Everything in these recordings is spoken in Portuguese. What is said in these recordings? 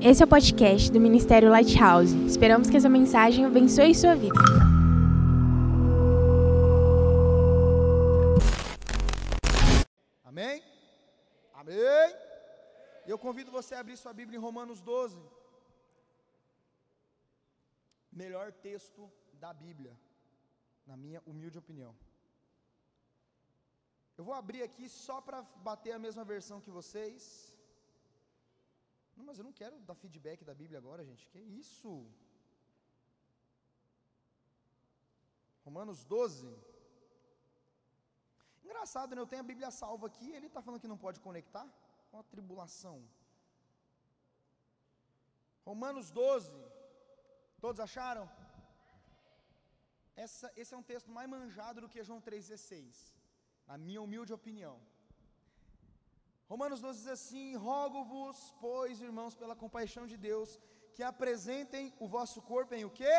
Esse é o podcast do Ministério Lighthouse. Esperamos que essa mensagem abençoe sua vida. Amém? Amém? Eu convido você a abrir sua Bíblia em Romanos 12. Melhor texto da Bíblia, na minha humilde opinião. Eu vou abrir aqui só para bater a mesma versão que vocês. Mas eu não quero dar feedback da Bíblia agora, gente. Que isso? Romanos 12. Engraçado, né? Eu tenho a Bíblia salva aqui, ele está falando que não pode conectar? Uma tribulação. Romanos 12. Todos acharam? Essa, esse é um texto mais manjado do que João 3,16, na minha humilde opinião. Romanos 12 diz assim: Rogo-vos, pois, irmãos, pela compaixão de Deus, que apresentem o vosso corpo em o quê?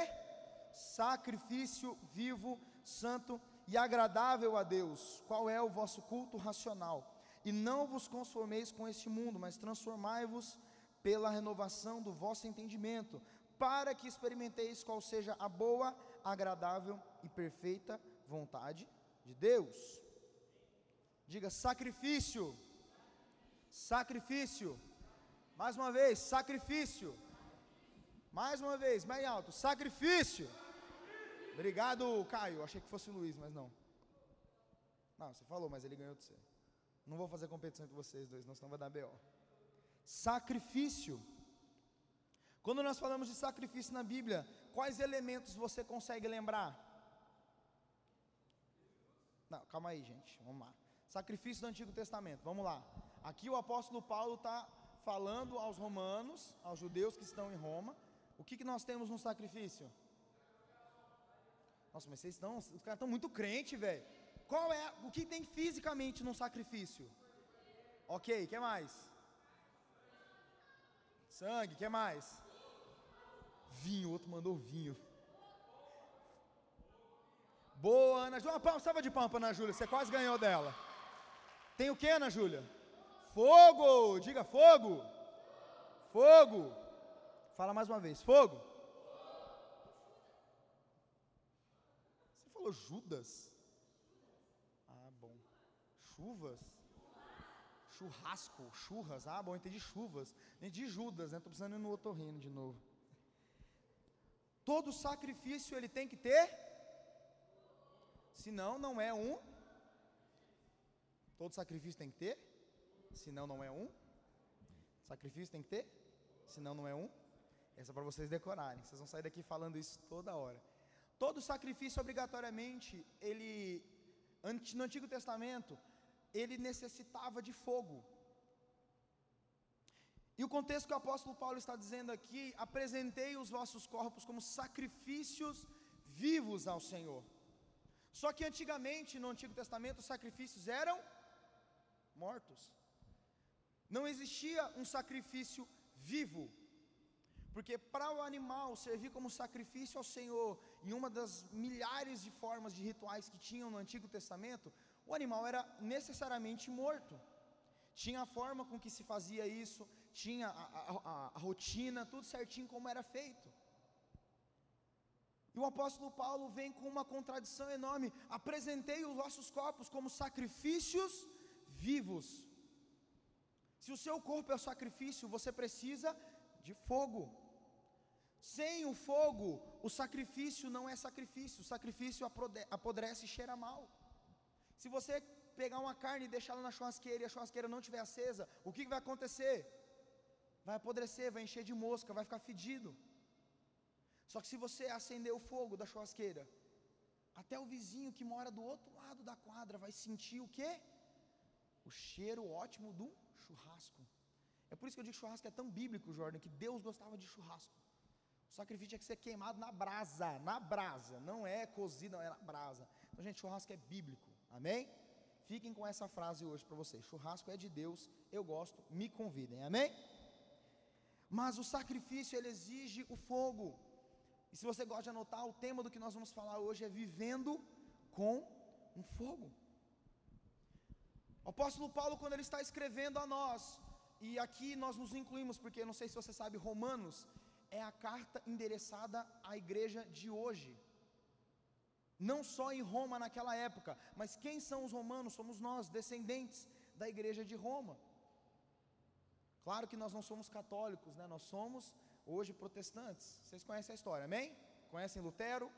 Sacrifício vivo, santo e agradável a Deus. Qual é o vosso culto racional? E não vos conformeis com este mundo, mas transformai-vos pela renovação do vosso entendimento, para que experimenteis qual seja a boa, agradável e perfeita vontade de Deus. Diga sacrifício. Sacrifício. Mais uma vez, sacrifício. Mais uma vez, bem alto. Sacrifício. Obrigado, Caio. Achei que fosse o Luiz, mas não. Não, você falou, mas ele ganhou de você. Não vou fazer competição entre vocês dois, senão vai dar BO. Sacrifício. Quando nós falamos de sacrifício na Bíblia, quais elementos você consegue lembrar? Não, calma aí, gente. Vamos lá. Sacrifício do Antigo Testamento. Vamos lá. Aqui o apóstolo Paulo está falando aos romanos, aos judeus que estão em Roma. O que, que nós temos no sacrifício? Nossa, mas vocês estão. Os caras estão muito crentes, velho. Qual é. O que tem fisicamente no sacrifício? Ok, que mais? Sangue, que mais? Vinho, outro mandou vinho. Boa, Ana Júlia. Uma salva de pampa, Ana Júlia. Você quase ganhou dela. Tem o que, Ana Júlia? Fogo! Diga fogo! Fogo! Fala mais uma vez. Fogo! Você falou Judas? Ah, bom. Chuvas? Churrasco, churras. Ah, bom, entendi chuvas. Entendi Judas, né? Estou precisando ir no outro reino de novo. Todo sacrifício ele tem que ter, senão não é um. Todo sacrifício tem que ter, senão não é um. Sacrifício tem que ter, senão não é um. Essa é para vocês decorarem. Vocês vão sair daqui falando isso toda hora. Todo sacrifício obrigatoriamente, ele no Antigo Testamento, ele necessitava de fogo. E o contexto que o apóstolo Paulo está dizendo aqui, apresentei os vossos corpos como sacrifícios vivos ao Senhor. Só que antigamente, no Antigo Testamento, os sacrifícios eram mortos. Não existia um sacrifício vivo. Porque para o animal servir como sacrifício ao Senhor, em uma das milhares de formas de rituais que tinham no Antigo Testamento, o animal era necessariamente morto. Tinha a forma com que se fazia isso, tinha a, a, a, rotina, tudo certinho como era feito. E o apóstolo Paulo vem com uma contradição enorme: apresentei os vossos corpos como sacrifícios vivos. Se o seu corpo é sacrifício, você precisa de fogo. Sem o fogo, o sacrifício não é sacrifício, o sacrifício apodrece e cheira mal. Se você pegar uma carne e deixá-la na churrasqueira e a churrasqueira não estiver acesa, o que, que vai acontecer? Vai apodrecer, vai encher de mosca, vai ficar fedido. Só que se você acender o fogo da churrasqueira, até o vizinho que mora do outro lado da quadra vai sentir o quê? O cheiro ótimo do churrasco. É por isso que eu digo churrasco é tão bíblico, Jordan, que Deus gostava de churrasco. O sacrifício tinha que ser queimado na brasa, na brasa, não é cozido, não é na brasa. Então, gente, churrasco é bíblico. Amém? Fiquem com essa frase hoje para vocês. Churrasco é de Deus, eu gosto, me convidem. Amém? Mas o sacrifício ele exige o fogo. E se você gosta de anotar, o tema do que nós vamos falar hoje é vivendo com um fogo. O apóstolo Paulo, quando ele está escrevendo a nós, e aqui nós nos incluímos, porque não sei se você sabe, Romanos é a carta endereçada à igreja de hoje. Não só em Roma naquela época, mas quem são os romanos? Somos nós, descendentes da igreja de Roma. Claro que nós não somos católicos, né? Nós somos hoje protestantes. Vocês conhecem a história, amém? Conhecem Lutero?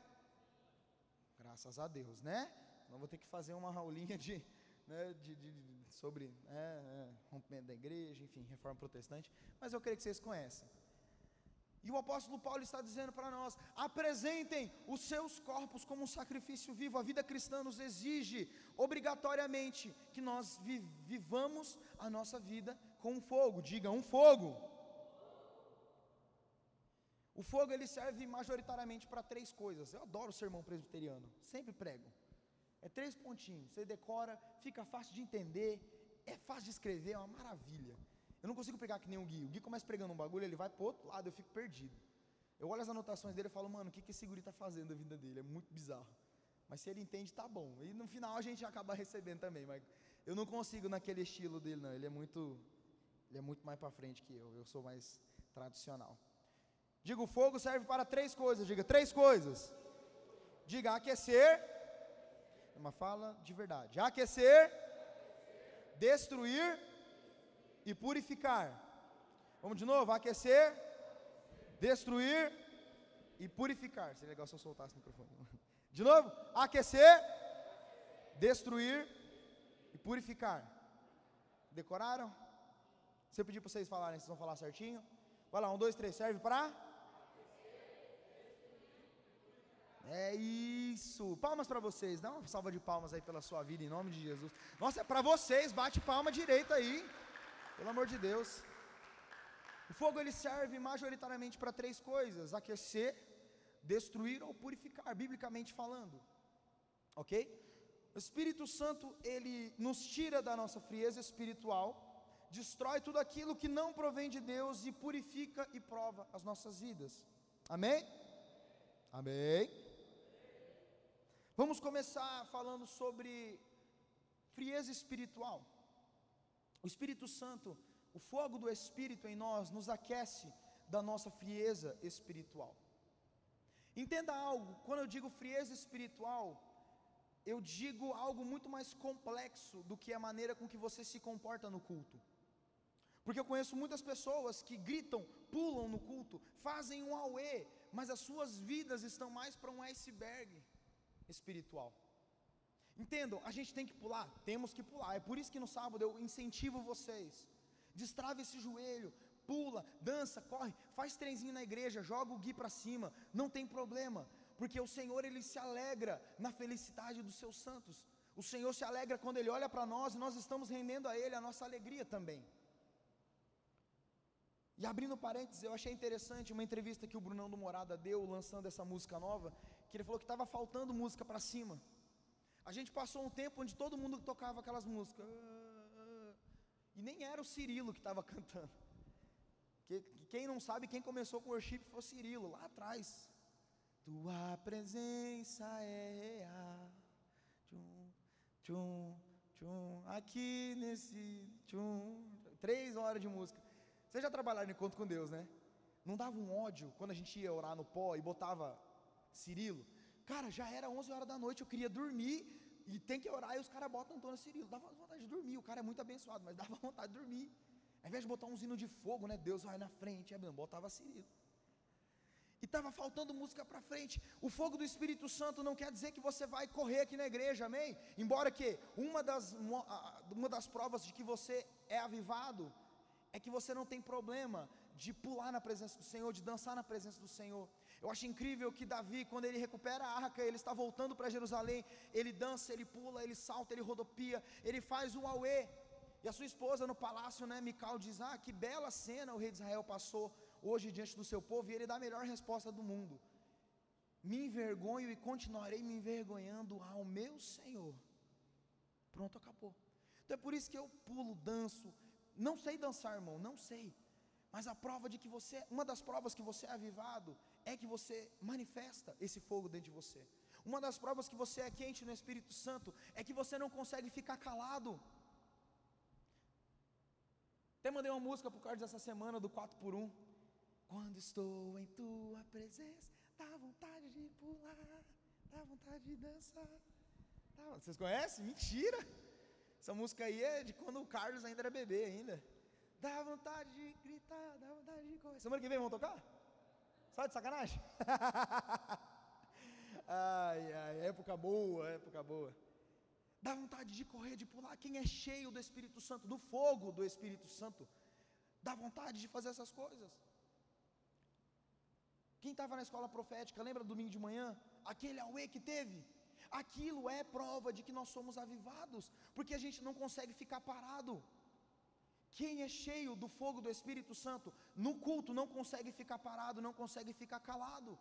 Graças a Deus, né? Não vou ter que fazer uma aulinha de, né, de, de, sobre é, é, rompimento da igreja, enfim, reforma protestante, mas eu creio que vocês conhecem. E o apóstolo Paulo está dizendo para nós: apresentem os seus corpos como um sacrifício vivo. A vida cristã nos exige obrigatoriamente que nós vivamos a nossa vida com um fogo. Diga um fogo. O fogo ele serve majoritariamente para três coisas. Eu adoro o sermão presbiteriano, sempre prego. É três pontinhos. Você decora, fica fácil de entender, é fácil de escrever, é uma maravilha. Eu não consigo pegar que nem o Gui. O Gui começa pregando um bagulho, ele vai para outro lado, eu fico perdido. Eu olho as anotações dele e falo, mano, o que, que esse guri está fazendo da vida dele? É muito bizarro. Mas se ele entende, tá bom. E no final a gente acaba recebendo também. Mas eu não consigo naquele estilo dele, não. Ele é muito, ele é muito mais para frente que eu. Eu sou mais tradicional. Diga, o fogo serve para três coisas. Diga, três coisas. Diga, aquecer. Uma fala de verdade. Aquecer, destruir e purificar. Vamos de novo, aquecer, destruir e purificar. Seria legal se eu soltasse o microfone. De novo, aquecer, destruir e purificar. Decoraram? Se eu pedir para vocês falarem, vocês vão falar certinho? Vai lá, um, dois, três, serve para? É isso. Palmas para vocês. Dá uma salva de palmas aí pela sua vida em nome de Jesus. Nossa, é para vocês. Bate palma direita aí. Pelo amor de Deus. O fogo ele serve majoritariamente para três coisas: aquecer, destruir ou purificar, biblicamente falando. OK? O Espírito Santo ele nos tira da nossa frieza espiritual, destrói tudo aquilo que não provém de Deus e purifica e prova as nossas vidas. Amém? Amém. Vamos começar falando sobre frieza espiritual. O Espírito Santo, o fogo do Espírito em nós, nos aquece da nossa frieza espiritual. Entenda algo, quando eu digo frieza espiritual, eu digo algo muito mais complexo do que a maneira com que você se comporta no culto. Porque eu conheço muitas pessoas que gritam, pulam no culto, fazem um auê, mas as suas vidas estão mais para um iceberg espiritual. Entendam, a gente tem que pular, temos que pular. É por isso que no sábado eu incentivo vocês. Destrave esse joelho, pula, dança, corre, faz trenzinho na igreja, joga o gui para cima, não tem problema, porque o Senhor ele se alegra na felicidade dos seus santos. O Senhor se alegra quando ele olha para nós e nós estamos rendendo a ele a nossa alegria também. E abrindo parênteses, eu achei interessante uma entrevista que o Brunão do Morada deu lançando essa música nova, que ele falou que estava faltando música para cima. A gente passou um tempo onde todo mundo tocava aquelas músicas. E nem era o Cirilo que estava cantando. Que, quem não sabe, quem começou com worship foi o Cirilo, lá atrás. Tua presença é real. Tchum, tchum, tchum, aqui nesse. Tchum, três horas de música. Vocês já trabalharam encontro com Deus, né? Não dava um ódio quando a gente ia orar no pó e botava Cirilo? Cara, já era 11 horas da noite, eu queria dormir e tem que orar e os caras botam Antônio Cirilo. Dava vontade de dormir, o cara é muito abençoado, mas dava vontade de dormir. Ao invés de botar um hino de fogo, né? Deus vai na frente, é, botava Cirilo. E estava faltando música para frente. O fogo do Espírito Santo não quer dizer que você vai correr aqui na igreja, amém? Embora que uma das, uma das provas de que você é avivado é que você não tem problema de pular na presença do Senhor, de dançar na presença do Senhor. Eu acho incrível que Davi, quando ele recupera a arca, ele está voltando para Jerusalém, ele dança, ele pula, ele salta, ele rodopia, ele faz o auê. E a sua esposa no palácio, né, Mical, diz: Ah, que bela cena o rei de Israel passou hoje diante do seu povo, e ele dá a melhor resposta do mundo: Me envergonho e continuarei me envergonhando ao meu Senhor. Pronto, acabou. Então é por isso que eu pulo, danço. Não sei dançar, irmão, não sei. Mas a prova de que você, uma das provas que você é avivado, é que você manifesta esse fogo dentro de você. Uma das provas que você é quente no Espírito Santo é que você não consegue ficar calado. Até mandei uma música por causa dessa semana do 4 por 1 Quando estou em tua presença, dá vontade de pular, dá vontade de dançar. Dá... Vocês conhecem? Mentira! Essa música aí é de quando o Carlos ainda era bebê ainda. Dá vontade de gritar, dá vontade de correr. Semana que vem vamos tocar? Só de sacanagem? ai, ai, época boa, época boa. Dá vontade de correr, de pular. Quem é cheio do Espírito Santo, do fogo do Espírito Santo, dá vontade de fazer essas coisas. Quem estava na escola profética, lembra do domingo de manhã? Aquele auê que teve? Aquilo é prova de que nós somos avivados, porque a gente não consegue ficar parado. Quem é cheio do fogo do Espírito Santo, no culto não consegue ficar parado, não consegue ficar calado.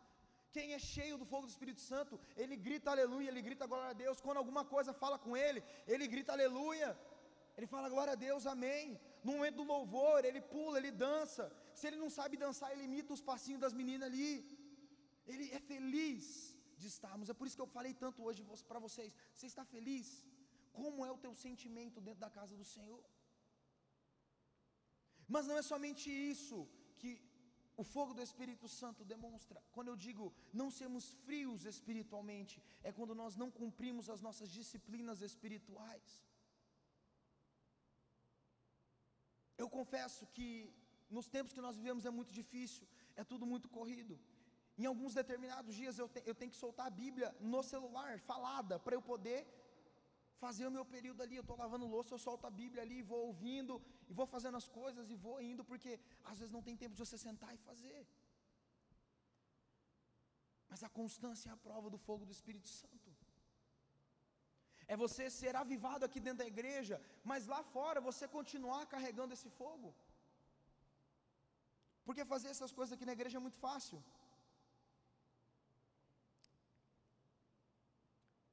Quem é cheio do fogo do Espírito Santo, ele grita aleluia, ele grita glória a Deus. Quando alguma coisa fala com ele, ele grita aleluia. Ele fala glória a Deus, amém. No momento do louvor, ele pula, ele dança. Se ele não sabe dançar, ele imita os passinhos das meninas ali. Ele é feliz de estarmos. É por isso que eu falei tanto hoje para vocês. Você está feliz? Como é o teu sentimento dentro da casa do Senhor? Mas não é somente isso que o fogo do Espírito Santo demonstra. Quando eu digo não sermos frios espiritualmente, é quando nós não cumprimos as nossas disciplinas espirituais. Eu confesso que nos tempos que nós vivemos é muito difícil, é tudo muito corrido. Em alguns determinados dias eu, te, eu tenho que soltar a Bíblia no celular, falada, para eu poder fazer o meu período ali, eu estou lavando louça, eu solto a Bíblia ali, vou ouvindo, e vou fazendo as coisas, e vou indo, porque às vezes não tem tempo de você sentar e fazer. Mas a constância é a prova do fogo do Espírito Santo. É você ser avivado aqui dentro da igreja, mas lá fora você continuar carregando esse fogo. Porque fazer essas coisas aqui na igreja é muito fácil.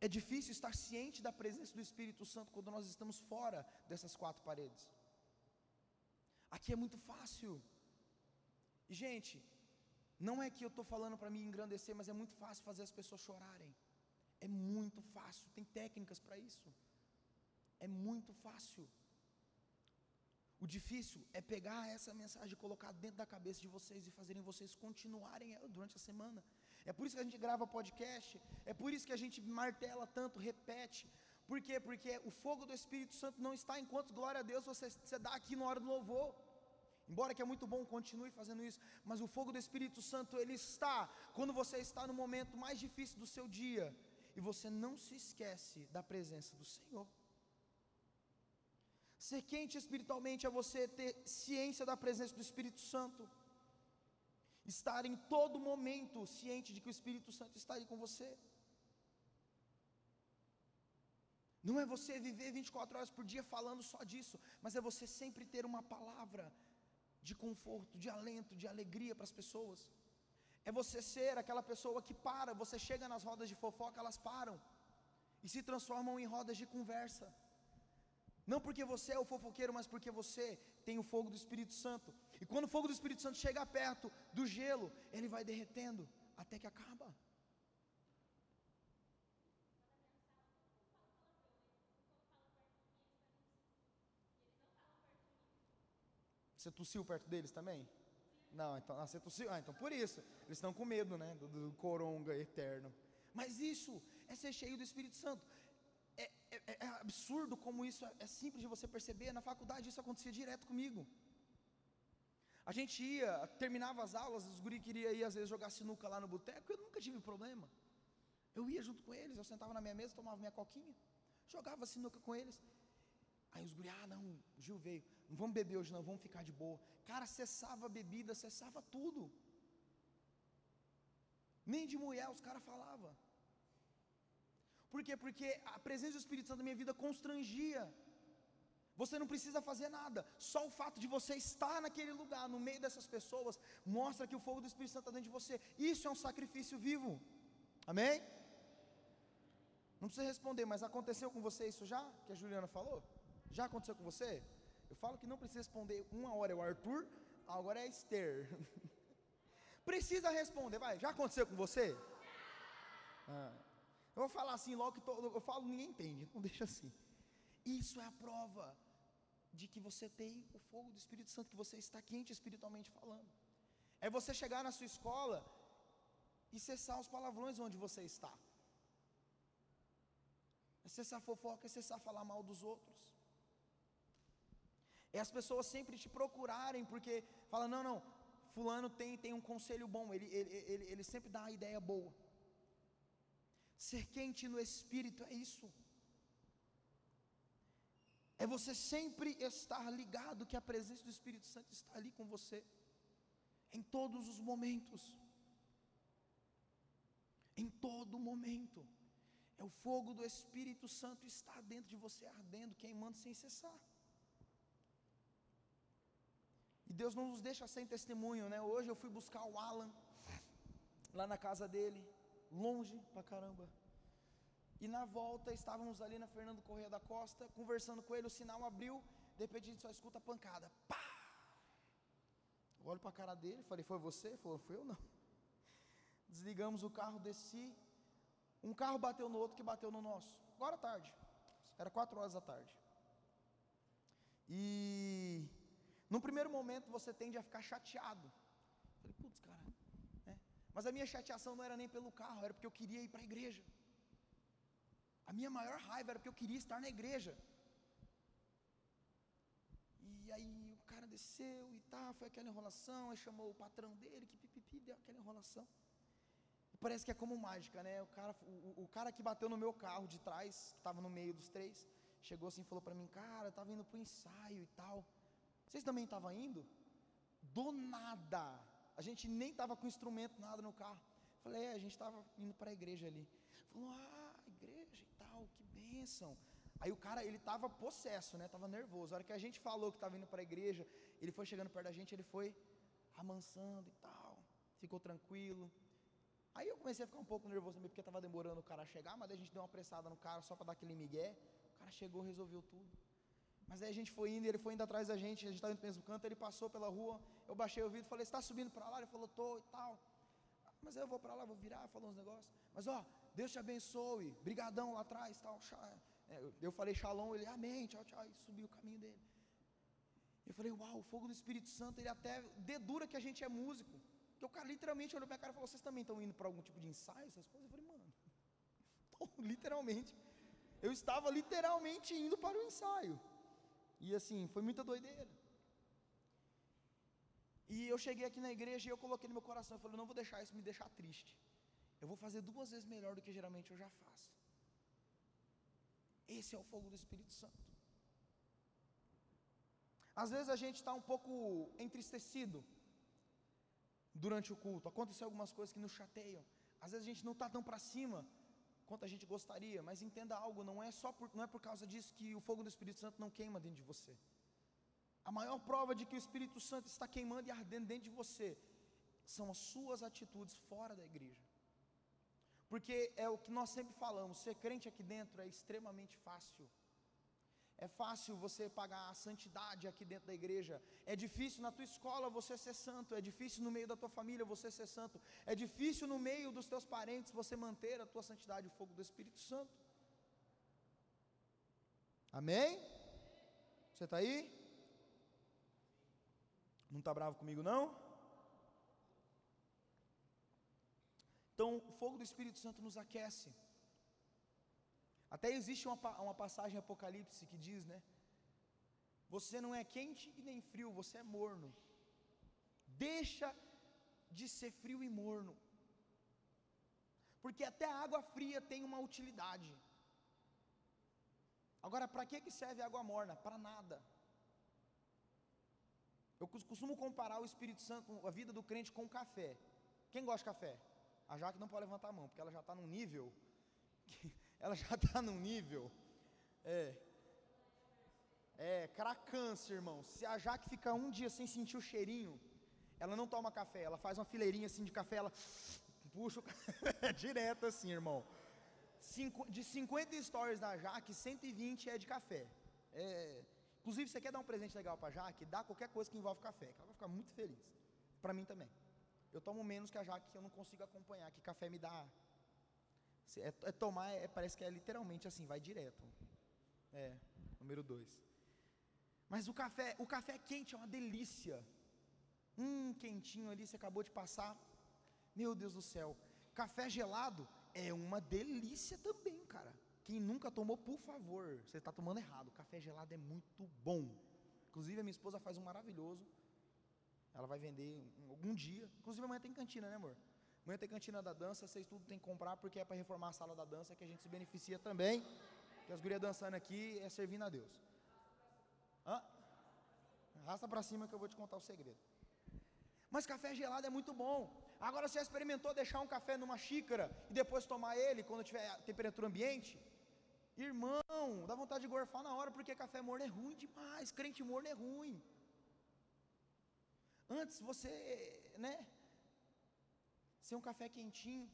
É difícil estar ciente da presença do Espírito Santo quando nós estamos fora dessas quatro paredes. Aqui é muito fácil. E, gente, não é que eu estou falando para me engrandecer, mas é muito fácil fazer as pessoas chorarem. É muito fácil, tem técnicas para isso. É muito fácil. O difícil é pegar essa mensagem e colocar dentro da cabeça de vocês e fazerem vocês continuarem ela durante a semana. É por isso que a gente grava podcast, é por isso que a gente martela tanto, repete. Por quê? Porque o fogo do Espírito Santo não está enquanto glória a Deus você, você dá aqui na hora do louvor. Embora que é muito bom, continue fazendo isso, mas o fogo do Espírito Santo ele está quando você está no momento mais difícil do seu dia e você não se esquece da presença do Senhor. Ser quente espiritualmente é você ter ciência da presença do Espírito Santo estar em todo momento ciente de que o Espírito Santo está aí com você. Não é você viver 24 horas por dia falando só disso, mas é você sempre ter uma palavra de conforto, de alento, de alegria para as pessoas. É você ser aquela pessoa que para, você chega nas rodas de fofoca, elas param e se transformam em rodas de conversa. Não porque você é o fofoqueiro, mas porque você tem o fogo do Espírito Santo. E quando o fogo do Espírito Santo chega perto do gelo, ele vai derretendo até que acaba. Você tossiu perto deles também? Não, então ah, você tossiu. Ah, então por isso. Eles estão com medo, né? Do, do coronga eterno. Mas isso é ser cheio do Espírito Santo. É, é, absurdo como isso é, é simples de você perceber. Na faculdade isso acontecia direto comigo. A gente ia, terminava as aulas, os guri queriam ir às vezes jogar sinuca lá no boteco, eu nunca tive problema. Eu ia junto com eles, eu sentava na minha mesa, tomava minha coquinha, jogava sinuca com eles. Aí os guri, ah não, Gil veio, não vamos beber hoje não, vamos ficar de boa. Cara, cessava a bebida, cessava tudo. Nem de mulher os caras falavam. Por quê? Porque a presença do Espírito Santo na minha vida constrangia. Você não precisa fazer nada, só o fato de você estar naquele lugar, no meio dessas pessoas, mostra que o fogo do Espírito Santo está dentro de você. Isso é um sacrifício vivo, amém? Não precisa responder, mas aconteceu com você isso já? Que a Juliana falou? Já aconteceu com você? Eu falo que não precisa responder. Uma hora é o Arthur, agora é a Esther. precisa responder, vai. Já aconteceu com você? Ah. Eu vou falar assim logo que todo, eu falo ninguém entende, então deixa assim. Isso é a prova de que você tem o fogo do Espírito Santo, que você está quente espiritualmente falando. É você chegar na sua escola e cessar os palavrões onde você está. É cessar fofoca, é cessar falar mal dos outros. É as pessoas sempre te procurarem, porque fala, não, não, fulano tem, tem um conselho bom, ele, ele, ele, ele sempre dá a ideia boa. Ser quente no espírito é isso. É você sempre estar ligado que a presença do Espírito Santo está ali com você, em todos os momentos. Em todo momento. É o fogo do Espírito Santo está dentro de você ardendo, queimando sem cessar. E Deus não nos deixa sem testemunho, né? Hoje eu fui buscar o Alan lá na casa dele, longe pra caramba. E na volta estávamos ali na Fernando Correia da Costa, conversando com ele, o sinal abriu, de repente a gente só escuta a pancada. Pá! Eu olho para a cara dele, falei, foi você? Ele falou, foi eu não. Desligamos o carro, desci. Um carro bateu no outro que bateu no nosso. Agora tarde. Era quatro horas da tarde. E no primeiro momento você tende a ficar chateado. Falei, putz, cara. Mas a minha chateação não era nem pelo carro, era porque eu queria ir para a igreja. A minha maior raiva era porque eu queria estar na igreja. E aí o cara desceu e tá, foi aquela enrolação, aí chamou o patrão dele, que pipipi, deu aquela enrolação. E parece que é como mágica, né? O cara, o, o cara que bateu no meu carro de trás, que estava no meio dos três, chegou assim e falou para mim, cara, estava indo para o ensaio e tal. Vocês também estavam indo? Do nada. A gente nem estava com instrumento, nada no carro. Falei, é, a gente estava indo para a igreja ali. Falou, ah, igreja e tal, que bênção. Aí o cara, ele estava possesso, né? Tava nervoso. A hora que a gente falou que estava indo para a igreja, ele foi chegando perto da gente, ele foi amansando e tal. Ficou tranquilo. Aí eu comecei a ficar um pouco nervoso também, porque estava demorando o cara chegar, mas a gente deu uma pressada no cara só para dar aquele migué. O cara chegou, resolveu tudo. Mas aí a gente foi indo, ele foi indo atrás da gente, a gente estava indo para o mesmo canto, ele passou pela rua, eu baixei o vidro, falei, está subindo para lá? Ele falou, tô e tal. Mas eu vou para lá, vou virar, falou uns negócios. Mas ó, Deus te abençoe, brigadão lá atrás, tal. É, eu falei shalom, ele, amém, tchau, tchau, e subiu o caminho dele. Eu falei, uau, o fogo do Espírito Santo, ele até dedura que a gente é músico. Porque o cara literalmente olhou para a cara e falou, vocês também estão indo para algum tipo de ensaio, essas coisas? Eu falei, mano, literalmente. Eu estava literalmente indo para o ensaio. E assim, foi muita doideira. E eu cheguei aqui na igreja e eu coloquei no meu coração, eu falei, não vou deixar isso me deixar triste. Eu vou fazer duas vezes melhor do que geralmente eu já faço. Esse é o fogo do Espírito Santo. Às vezes a gente está um pouco entristecido durante o culto. Acontecem algumas coisas que nos chateiam. Às vezes a gente não está tão para cima quanto a gente gostaria, mas entenda algo, não é só por, não é por causa disso que o fogo do Espírito Santo não queima dentro de você. A maior prova de que o Espírito Santo está queimando e ardendo dentro de você são as suas atitudes fora da igreja. Porque é o que nós sempre falamos, ser crente aqui dentro é extremamente fácil. É fácil você pagar a santidade aqui dentro da igreja. É difícil na tua escola você ser santo. É difícil no meio da tua família você ser santo. É difícil no meio dos teus parentes você manter a tua santidade, o fogo do Espírito Santo. Amém? Você está aí? Não está bravo comigo não? Então, o fogo do Espírito Santo nos aquece. Até existe uma, uma passagem em Apocalipse que diz, né? Você não é quente e nem frio, você é morno. Deixa de ser frio e morno. Porque até a água fria tem uma utilidade. Agora, para que, serve água morna? Para nada. Eu costumo comparar o Espírito Santo, a vida do crente com o café. Quem gosta de café? A Jaque não pode levantar a mão, porque ela já está num nível. Que, ela já está num nível. É. É, cracância, irmão. Se a Jaque fica um dia sem sentir o cheirinho, ela não toma café, ela faz uma fileirinha assim de café, ela puxa o café direto assim, irmão. Cinco, de 50 stories da Jaque, 120 é de café. É, inclusive, você quer dar um presente legal para Jaque? Dá qualquer coisa que envolve café, que ela vai ficar muito feliz. Para mim também. Eu tomo menos que a Jaque, que eu não consigo acompanhar, que café me dá. É, é tomar, é, parece que é literalmente assim, vai direto. É, número dois. Mas o café, o café quente é uma delícia. Hum, quentinho ali, você acabou de passar. Meu Deus do céu. Café gelado é uma delícia também, cara. Quem nunca tomou, por favor, você está tomando errado. Café gelado é muito bom. Inclusive, a minha esposa faz um maravilhoso. Ela vai vender algum dia. Inclusive, amanhã tem cantina, né, amor? Amanhã tem cantina da dança. Vocês tudo tem que comprar porque é para reformar a sala da dança que a gente se beneficia também. Que as gurias dançando aqui é servindo a Deus. Hã? Arrasta para cima que eu vou te contar o segredo. Mas café gelado é muito bom. Agora você experimentou deixar um café numa xícara e depois tomar ele quando tiver temperatura ambiente? Irmão, dá vontade de gorfar na hora porque café morno é ruim demais, crente morno é ruim. Antes você, né, ser um café quentinho,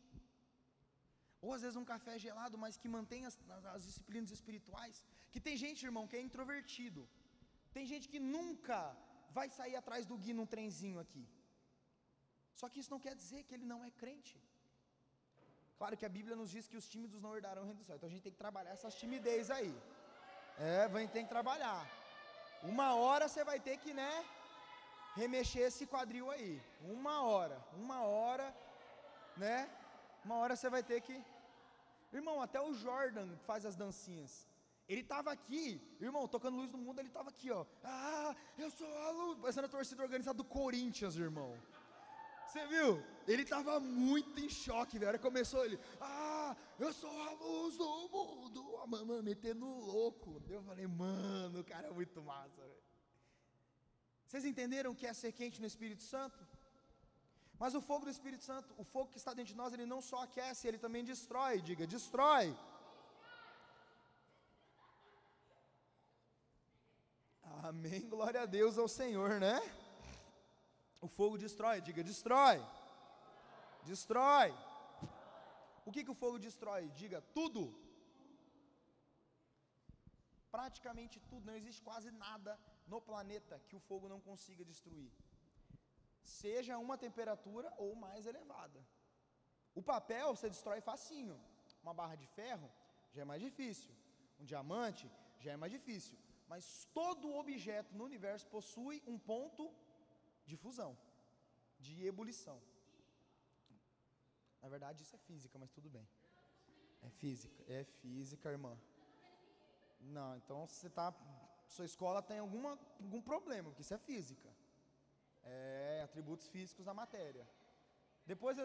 ou às vezes um café gelado, mas que mantém as, as disciplinas espirituais. Que tem gente, irmão, que é introvertido. Tem gente que nunca vai sair atrás do Gui num trenzinho aqui. Só que isso não quer dizer que ele não é crente. Claro que a Bíblia nos diz que os tímidos não herdarão o reino do céu. Então a gente tem que trabalhar essas timidez aí. É, gente tem que trabalhar. Uma hora você vai ter que, né, remexer esse quadril aí. Uma hora, uma hora, né? Uma hora você vai ter que. Irmão, até o Jordan faz as dancinhas. Ele estava aqui, irmão, tocando luz do mundo, ele estava aqui, ó. Ah, eu sou a luz. Parecendo a torcida organizada do Corinthians, irmão. Você viu? Ele estava muito em choque, velho. Começou ele, ah, eu sou a luz do mundo. A mamãe metendo louco. Eu falei, mano, o cara é muito massa, velho. Vocês entenderam o que é ser quente no Espírito Santo? Mas o fogo do Espírito Santo, o fogo que está dentro de nós, ele não só aquece, ele também destrói. Diga, destrói. Amém, glória a Deus ao Senhor, né? O fogo destrói, diga destrói. Destrói. O que, que o fogo destrói? Diga tudo. Praticamente tudo, não existe quase nada no planeta que o fogo não consiga destruir. Seja uma temperatura ou mais elevada. O papel você destrói facinho. Uma barra de ferro já é mais difícil. Um diamante já é mais difícil. Mas todo objeto no universo possui um ponto de fusão, de ebulição. Na verdade, isso é física, mas tudo bem. É física, é física, irmã. Não, então você tá, sua escola tem alguma, algum problema, porque isso é física. É atributos físicos da matéria. Depois,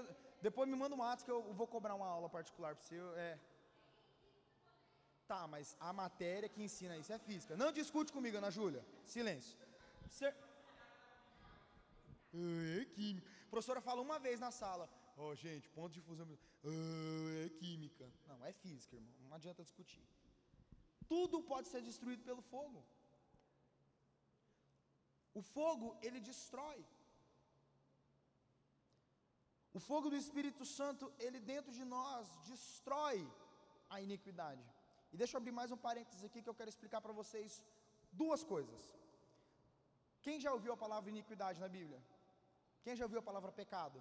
depois me manda um ato que eu vou cobrar uma aula particular para você. É. Tá, mas a matéria que ensina isso é física. Não discute comigo, Ana Júlia. Silêncio. Cer é química. A professora fala uma vez na sala. Ó, oh, gente, ponto de fusão. é química. Não, é física, irmão. Não adianta discutir. Tudo pode ser destruído pelo fogo. O fogo, ele destrói. O fogo do Espírito Santo, ele dentro de nós destrói a iniquidade. E deixa eu abrir mais um parênteses aqui que eu quero explicar para vocês duas coisas. Quem já ouviu a palavra iniquidade na Bíblia? Quem já ouviu a palavra pecado?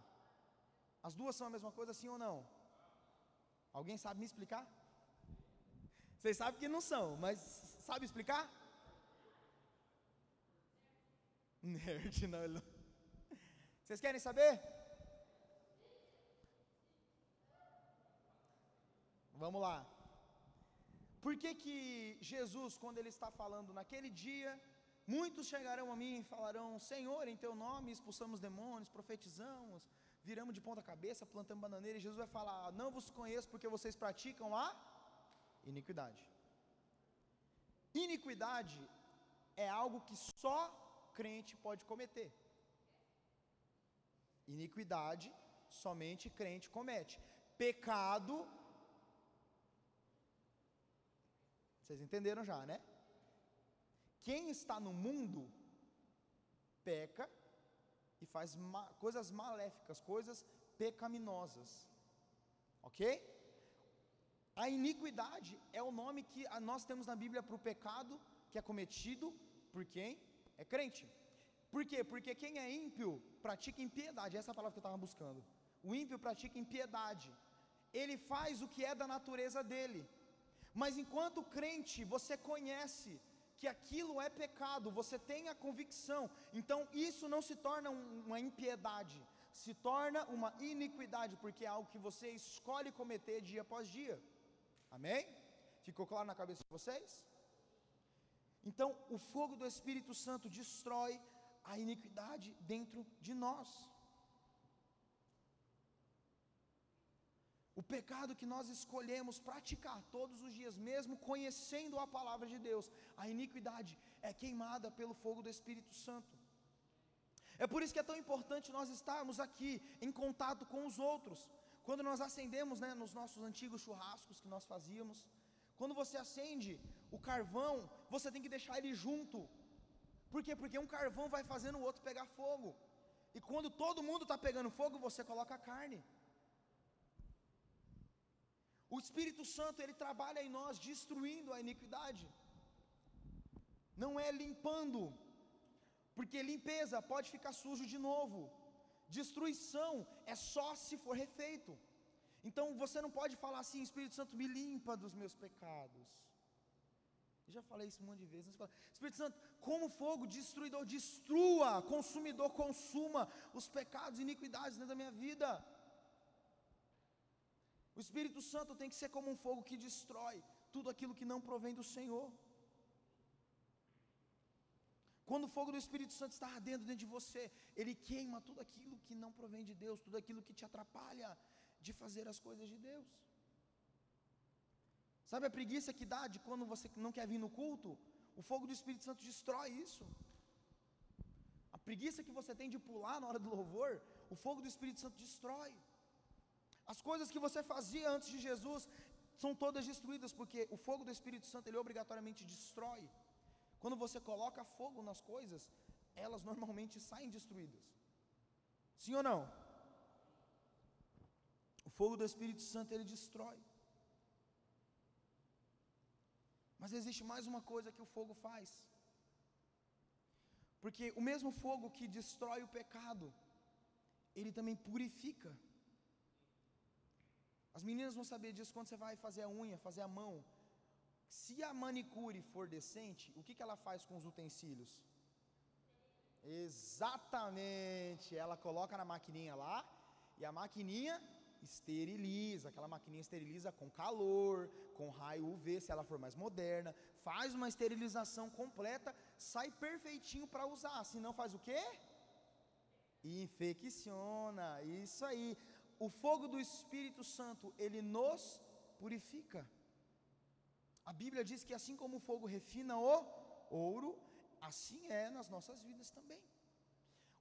As duas são a mesma coisa, sim ou não? Alguém sabe me explicar? Vocês sabem que não são, mas sabe explicar? Nerd, não. Vocês querem saber? Vamos lá. Por que que Jesus, quando ele está falando naquele dia, Muitos chegarão a mim e falarão: Senhor, em teu nome expulsamos demônios, profetizamos, viramos de ponta cabeça, plantamos bananeira. E Jesus vai falar: Não vos conheço porque vocês praticam a iniquidade. Iniquidade é algo que só crente pode cometer. Iniquidade somente crente comete. Pecado. Vocês entenderam já, né? Quem está no mundo peca e faz ma coisas maléficas, coisas pecaminosas. Ok? A iniquidade é o nome que nós temos na Bíblia para o pecado que é cometido por quem é crente. Por quê? Porque quem é ímpio pratica impiedade, essa é a palavra que eu estava buscando. O ímpio pratica impiedade. Ele faz o que é da natureza dele. Mas enquanto crente, você conhece que aquilo é pecado, você tem a convicção, então isso não se torna uma impiedade, se torna uma iniquidade, porque é algo que você escolhe cometer dia após dia. Amém? Ficou claro na cabeça de vocês? Então, o fogo do Espírito Santo destrói a iniquidade dentro de nós. O pecado que nós escolhemos praticar todos os dias, mesmo conhecendo a palavra de Deus, a iniquidade é queimada pelo fogo do Espírito Santo. É por isso que é tão importante nós estarmos aqui em contato com os outros. Quando nós acendemos, né, nos nossos antigos churrascos que nós fazíamos, quando você acende o carvão, você tem que deixar ele junto. Por quê? Porque um carvão vai fazendo o outro pegar fogo. E quando todo mundo está pegando fogo, você coloca a carne. O Espírito Santo, ele trabalha em nós destruindo a iniquidade. Não é limpando, porque limpeza pode ficar sujo de novo. Destruição é só se for refeito. Então você não pode falar assim, Espírito Santo me limpa dos meus pecados. Eu já falei isso um monte de vezes. Fala, Espírito Santo, como fogo destruidor, destrua, consumidor, consuma os pecados e iniquidades dentro da minha vida. O Espírito Santo tem que ser como um fogo que destrói tudo aquilo que não provém do Senhor. Quando o fogo do Espírito Santo está ardendo dentro de você, ele queima tudo aquilo que não provém de Deus, tudo aquilo que te atrapalha de fazer as coisas de Deus. Sabe a preguiça que dá de quando você não quer vir no culto? O fogo do Espírito Santo destrói isso. A preguiça que você tem de pular na hora do louvor, o fogo do Espírito Santo destrói. As coisas que você fazia antes de Jesus são todas destruídas, porque o fogo do Espírito Santo ele obrigatoriamente destrói. Quando você coloca fogo nas coisas, elas normalmente saem destruídas. Sim ou não? O fogo do Espírito Santo ele destrói. Mas existe mais uma coisa que o fogo faz. Porque o mesmo fogo que destrói o pecado, ele também purifica. As meninas vão saber disso quando você vai fazer a unha, fazer a mão. Se a manicure for decente, o que, que ela faz com os utensílios? Exatamente, ela coloca na maquininha lá e a maquininha esteriliza, aquela maquininha esteriliza com calor, com raio UV, se ela for mais moderna, faz uma esterilização completa, sai perfeitinho para usar. Se não faz o quê? Infecciona, isso aí o fogo do Espírito Santo, ele nos purifica. A Bíblia diz que assim como o fogo refina o ouro, assim é nas nossas vidas também.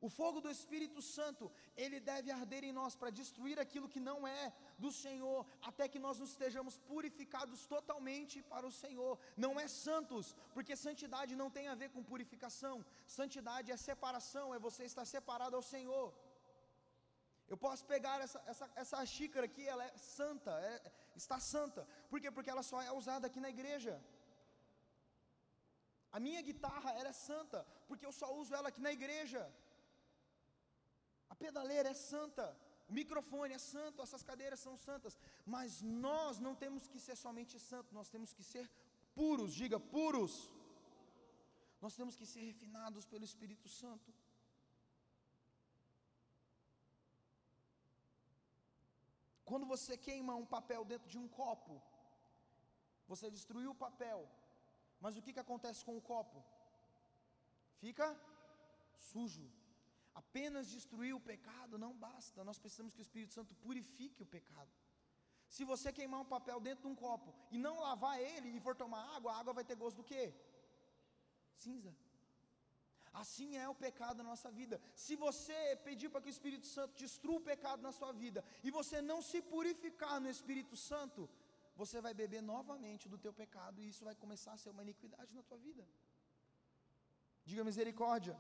O fogo do Espírito Santo, ele deve arder em nós para destruir aquilo que não é do Senhor, até que nós nos estejamos purificados totalmente para o Senhor. Não é santos, porque santidade não tem a ver com purificação. Santidade é separação, é você estar separado ao Senhor. Eu posso pegar essa, essa, essa xícara aqui, ela é santa, é, está santa. Por quê? Porque ela só é usada aqui na igreja. A minha guitarra, ela é santa, porque eu só uso ela aqui na igreja. A pedaleira é santa, o microfone é santo, essas cadeiras são santas. Mas nós não temos que ser somente santos, nós temos que ser puros, diga puros. Nós temos que ser refinados pelo Espírito Santo. Quando você queima um papel dentro de um copo, você destruiu o papel, mas o que, que acontece com o copo? Fica sujo. Apenas destruir o pecado não basta, nós precisamos que o Espírito Santo purifique o pecado. Se você queimar um papel dentro de um copo e não lavar ele e for tomar água, a água vai ter gosto do quê? Cinza. Assim é o pecado na nossa vida. Se você pedir para que o Espírito Santo destrua o pecado na sua vida e você não se purificar no Espírito Santo, você vai beber novamente do teu pecado e isso vai começar a ser uma iniquidade na tua vida. Diga misericórdia.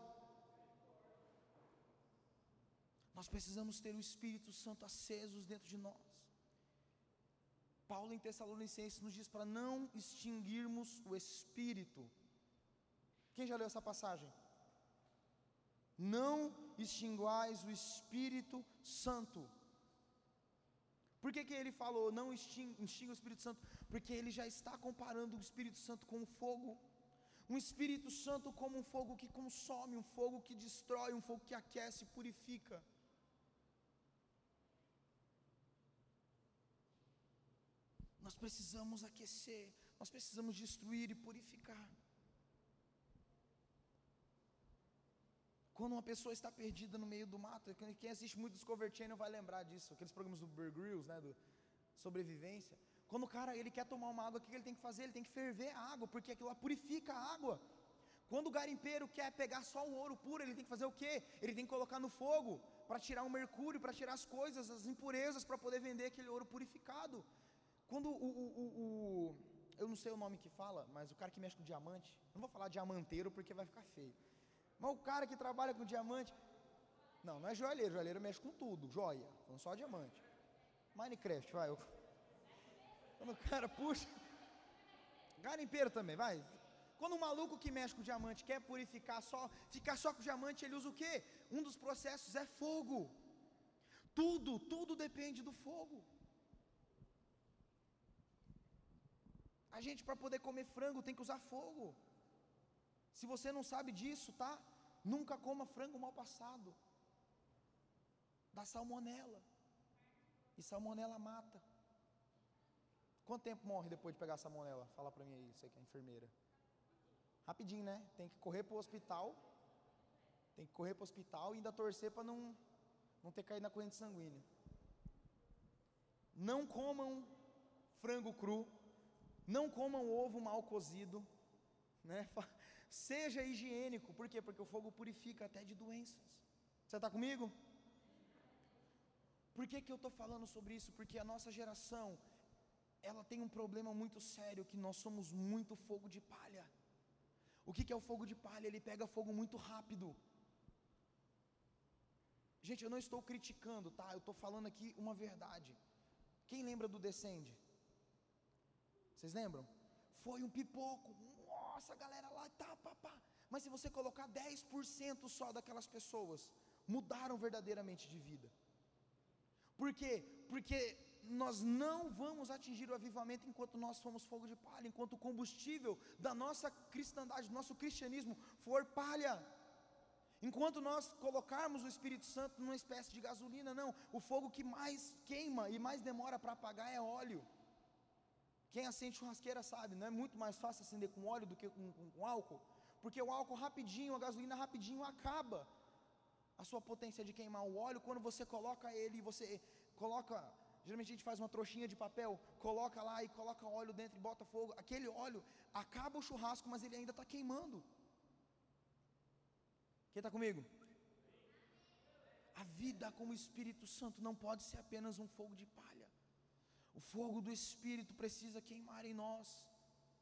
Nós precisamos ter o Espírito Santo acesos dentro de nós. Paulo em Tessalonicenses nos diz para não extinguirmos o Espírito. Quem já leu essa passagem? não extinguais o Espírito Santo. Por que, que ele falou não extingue o Espírito Santo? Porque ele já está comparando o Espírito Santo com o fogo. Um Espírito Santo como um fogo que consome, um fogo que destrói, um fogo que aquece purifica. Nós precisamos aquecer, nós precisamos destruir e purificar. Quando uma pessoa está perdida no meio do mato, quem assiste muito Discovery Channel vai lembrar disso, aqueles programas do Bear Grylls, né, do sobrevivência. Quando o cara ele quer tomar uma água, o que ele tem que fazer? Ele tem que ferver a água, porque aquilo lá purifica a água. Quando o garimpeiro quer pegar só o ouro puro, ele tem que fazer o quê? Ele tem que colocar no fogo para tirar o mercúrio, para tirar as coisas, as impurezas, para poder vender aquele ouro purificado. Quando o, o, o, eu não sei o nome que fala, mas o cara que mexe com diamante, não vou falar diamanteiro porque vai ficar feio. Mas o cara que trabalha com diamante, não, não é joalheiro, joalheiro mexe com tudo, joia, não só diamante. Minecraft, vai. Eu, quando o cara puxa, garimpeiro também, vai. Quando um maluco que mexe com diamante quer purificar só, ficar só com diamante, ele usa o quê? Um dos processos é fogo. Tudo, tudo depende do fogo. A gente para poder comer frango tem que usar fogo. Se você não sabe disso, tá? Nunca coma frango mal passado. Dá salmonela. E salmonela mata. Quanto tempo morre depois de pegar salmonela? Fala para mim aí, você que é enfermeira. Rapidinho, né? Tem que correr para o hospital. Tem que correr para o hospital e ainda torcer para não, não ter caído na corrente sanguínea. Não comam frango cru. Não comam ovo mal cozido. Né? Seja higiênico. Por quê? Porque o fogo purifica até de doenças. Você está comigo? Por que, que eu estou falando sobre isso? Porque a nossa geração, ela tem um problema muito sério, que nós somos muito fogo de palha. O que, que é o fogo de palha? Ele pega fogo muito rápido. Gente, eu não estou criticando, tá? Eu estou falando aqui uma verdade. Quem lembra do Descende? Vocês lembram? Foi um pipoco, nossa, a galera lá, tá, pá, pá. Mas se você colocar 10% só daquelas pessoas, mudaram verdadeiramente de vida. Por quê? Porque nós não vamos atingir o avivamento enquanto nós formos fogo de palha, enquanto o combustível da nossa cristandade, do nosso cristianismo for palha. Enquanto nós colocarmos o Espírito Santo numa espécie de gasolina, não, o fogo que mais queima e mais demora para apagar é óleo. Quem acende churrasqueira sabe, não é muito mais fácil acender com óleo do que com, com, com álcool, porque o álcool rapidinho, a gasolina rapidinho acaba a sua potência de queimar o óleo quando você coloca ele, você coloca, geralmente a gente faz uma trouxinha de papel, coloca lá e coloca óleo dentro e bota fogo, aquele óleo acaba o churrasco, mas ele ainda está queimando. Quem está comigo? A vida com o Espírito Santo não pode ser apenas um fogo de palha. O fogo do Espírito precisa queimar em nós,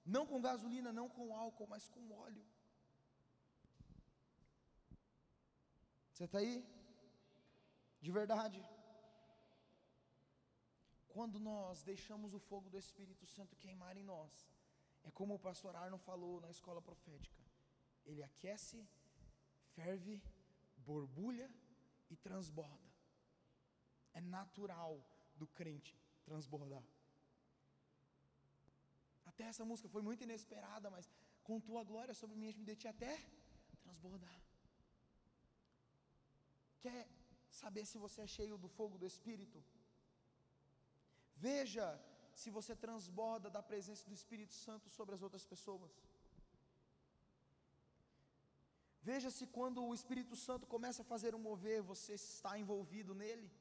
não com gasolina, não com álcool, mas com óleo. Você está aí? De verdade? Quando nós deixamos o fogo do Espírito Santo queimar em nós, é como o pastor Arno falou na escola profética: ele aquece, ferve, borbulha e transborda. É natural do crente transbordar. Até essa música foi muito inesperada, mas com tua glória sobre mim, me deixei até transbordar. Quer saber se você é cheio do fogo do Espírito? Veja se você transborda da presença do Espírito Santo sobre as outras pessoas. Veja se quando o Espírito Santo começa a fazer um mover, você está envolvido nele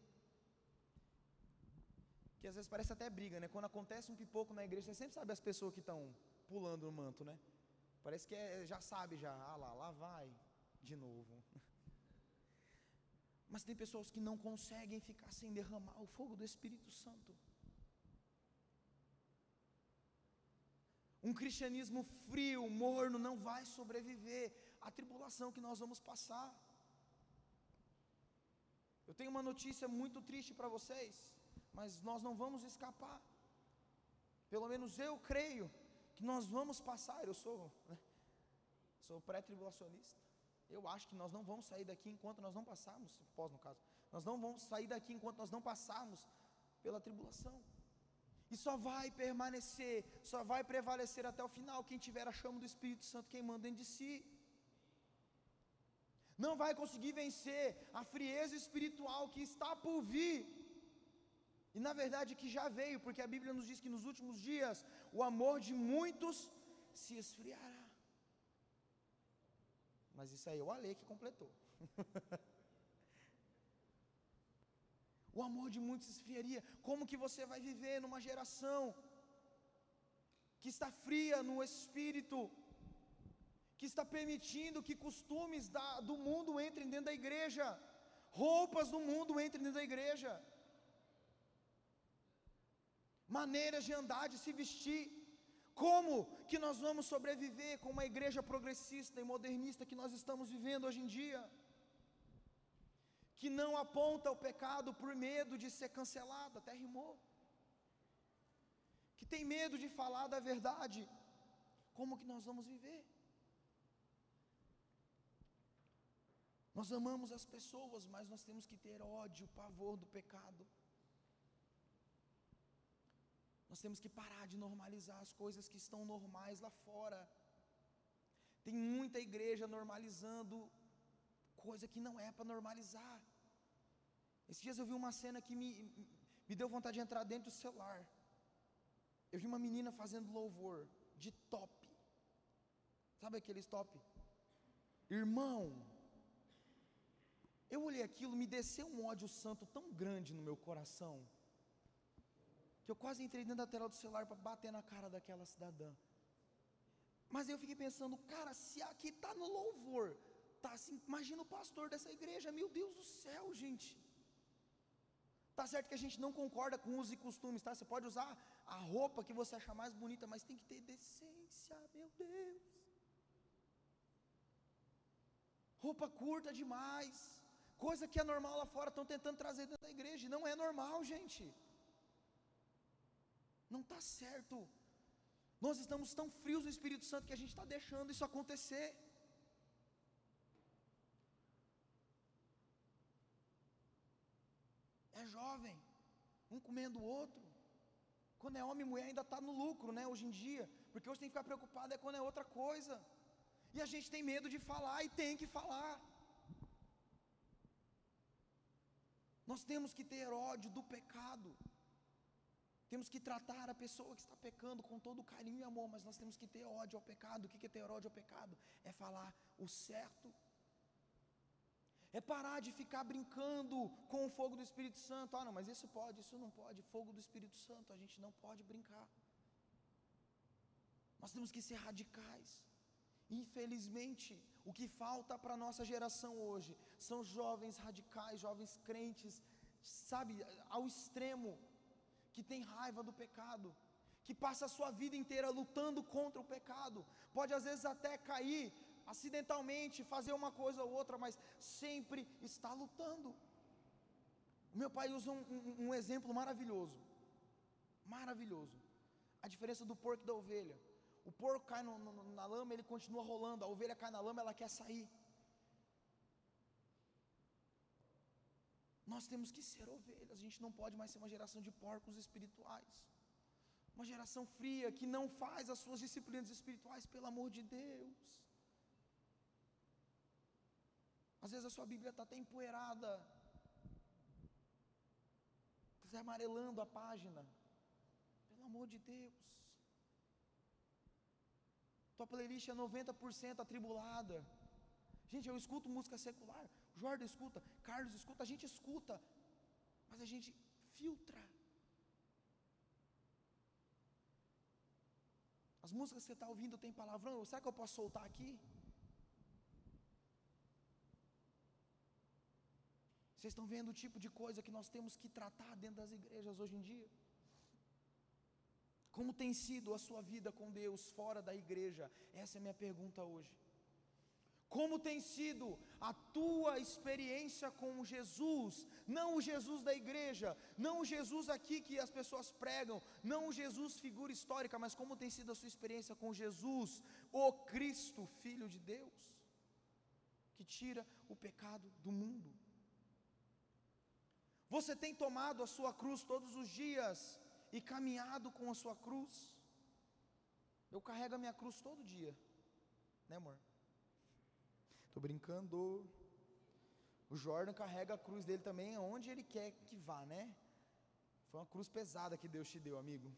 que às vezes parece até briga, né? Quando acontece um pipoco na igreja, você sempre sabe as pessoas que estão pulando no manto, né? Parece que é, já sabe já, ah lá, lá vai de novo. Mas tem pessoas que não conseguem ficar sem derramar o fogo do Espírito Santo. Um cristianismo frio, morno, não vai sobreviver à tribulação que nós vamos passar. Eu tenho uma notícia muito triste para vocês mas nós não vamos escapar. Pelo menos eu creio que nós vamos passar. Eu sou, né, sou pré-tribulacionista. Eu acho que nós não vamos sair daqui enquanto nós não passarmos, pós no caso, nós não vamos sair daqui enquanto nós não passarmos pela tribulação. E só vai permanecer, só vai prevalecer até o final quem tiver a chama do Espírito Santo queimando dentro de si. Não vai conseguir vencer a frieza espiritual que está por vir. E na verdade que já veio, porque a Bíblia nos diz que nos últimos dias o amor de muitos se esfriará. Mas isso aí é o Ale que completou. o amor de muitos se esfriaria. Como que você vai viver numa geração que está fria no espírito, que está permitindo que costumes da, do mundo entrem dentro da igreja, roupas do mundo entrem dentro da igreja, maneiras de andar, de se vestir. Como que nós vamos sobreviver com uma igreja progressista e modernista que nós estamos vivendo hoje em dia? Que não aponta o pecado por medo de ser cancelado, até rimou. Que tem medo de falar da verdade. Como que nós vamos viver? Nós amamos as pessoas, mas nós temos que ter ódio, pavor do pecado. Nós temos que parar de normalizar as coisas que estão normais lá fora. Tem muita igreja normalizando coisa que não é para normalizar. Esses dias eu vi uma cena que me, me deu vontade de entrar dentro do celular. Eu vi uma menina fazendo louvor de top. Sabe aqueles top? Irmão, eu olhei aquilo, me desceu um ódio santo tão grande no meu coração, que eu quase entrei dentro da tela do celular para bater na cara daquela cidadã. Mas eu fiquei pensando, cara, se aqui está no louvor, tá assim, imagina o pastor dessa igreja, meu Deus do céu, gente. Tá certo que a gente não concorda com os e costumes, tá? Você pode usar a roupa que você achar mais bonita, mas tem que ter decência, meu Deus. Roupa curta demais. Coisa que é normal lá fora, estão tentando trazer dentro da igreja. Não é normal, gente. Não está certo. Nós estamos tão frios no Espírito Santo que a gente está deixando isso acontecer. É jovem, um comendo o outro. Quando é homem e mulher ainda está no lucro, né? Hoje em dia, porque hoje tem que ficar preocupado é quando é outra coisa. E a gente tem medo de falar e tem que falar. Nós temos que ter ódio do pecado. Temos que tratar a pessoa que está pecando com todo carinho e amor, mas nós temos que ter ódio ao pecado. O que é ter ódio ao pecado? É falar o certo. É parar de ficar brincando com o fogo do Espírito Santo. Ah, não, mas isso pode, isso não pode. Fogo do Espírito Santo, a gente não pode brincar. Nós temos que ser radicais. Infelizmente, o que falta para a nossa geração hoje são jovens radicais, jovens crentes, sabe, ao extremo, que tem raiva do pecado, que passa a sua vida inteira lutando contra o pecado, pode às vezes até cair acidentalmente, fazer uma coisa ou outra, mas sempre está lutando. O meu pai usa um, um, um exemplo maravilhoso, maravilhoso, a diferença do porco e da ovelha. O porco cai no, no, na lama, ele continua rolando. A ovelha cai na lama, ela quer sair. Nós temos que ser ovelhas. A gente não pode mais ser uma geração de porcos espirituais. Uma geração fria que não faz as suas disciplinas espirituais, pelo amor de Deus. Às vezes a sua Bíblia está até empoeirada, está amarelando a página. Pelo amor de Deus. Tua playlist é 90% atribulada. Gente, eu escuto música secular. Jordan escuta, Carlos escuta, a gente escuta, mas a gente filtra. As músicas que você está ouvindo tem palavrão, será que eu posso soltar aqui? Vocês estão vendo o tipo de coisa que nós temos que tratar dentro das igrejas hoje em dia? Como tem sido a sua vida com Deus fora da igreja? Essa é a minha pergunta hoje. Como tem sido a tua experiência com Jesus? Não o Jesus da igreja, não o Jesus aqui que as pessoas pregam, não o Jesus figura histórica, mas como tem sido a sua experiência com Jesus, o Cristo, Filho de Deus, que tira o pecado do mundo. Você tem tomado a sua cruz todos os dias e caminhado com a sua cruz. Eu carrego a minha cruz todo dia, né, amor? Tô brincando. O Jordan carrega a cruz dele também aonde ele quer que vá, né? Foi uma cruz pesada que Deus te deu, amigo.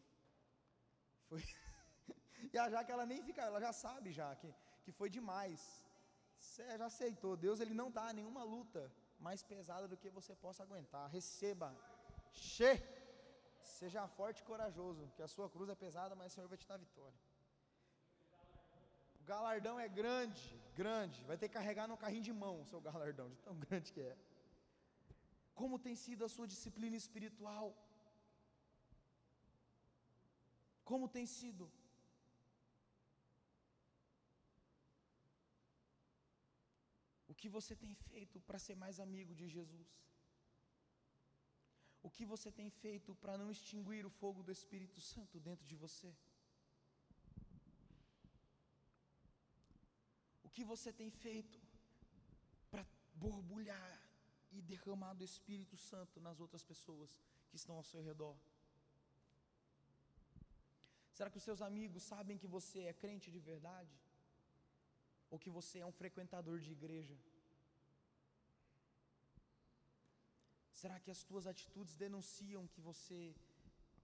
Foi. e a Jaque, ela nem fica, ela já sabe já que, que foi demais. Você já aceitou. Deus, ele não dá nenhuma luta mais pesada do que você possa aguentar. Receba. Che. Seja forte e corajoso, que a sua cruz é pesada, mas o Senhor vai te dar vitória. O galardão é grande, grande. Vai ter que carregar no carrinho de mão o seu galardão, de tão grande que é. Como tem sido a sua disciplina espiritual? Como tem sido? O que você tem feito para ser mais amigo de Jesus? O que você tem feito para não extinguir o fogo do Espírito Santo dentro de você? Que você tem feito para borbulhar e derramar do Espírito Santo nas outras pessoas que estão ao seu redor? Será que os seus amigos sabem que você é crente de verdade? Ou que você é um frequentador de igreja? Será que as tuas atitudes denunciam que você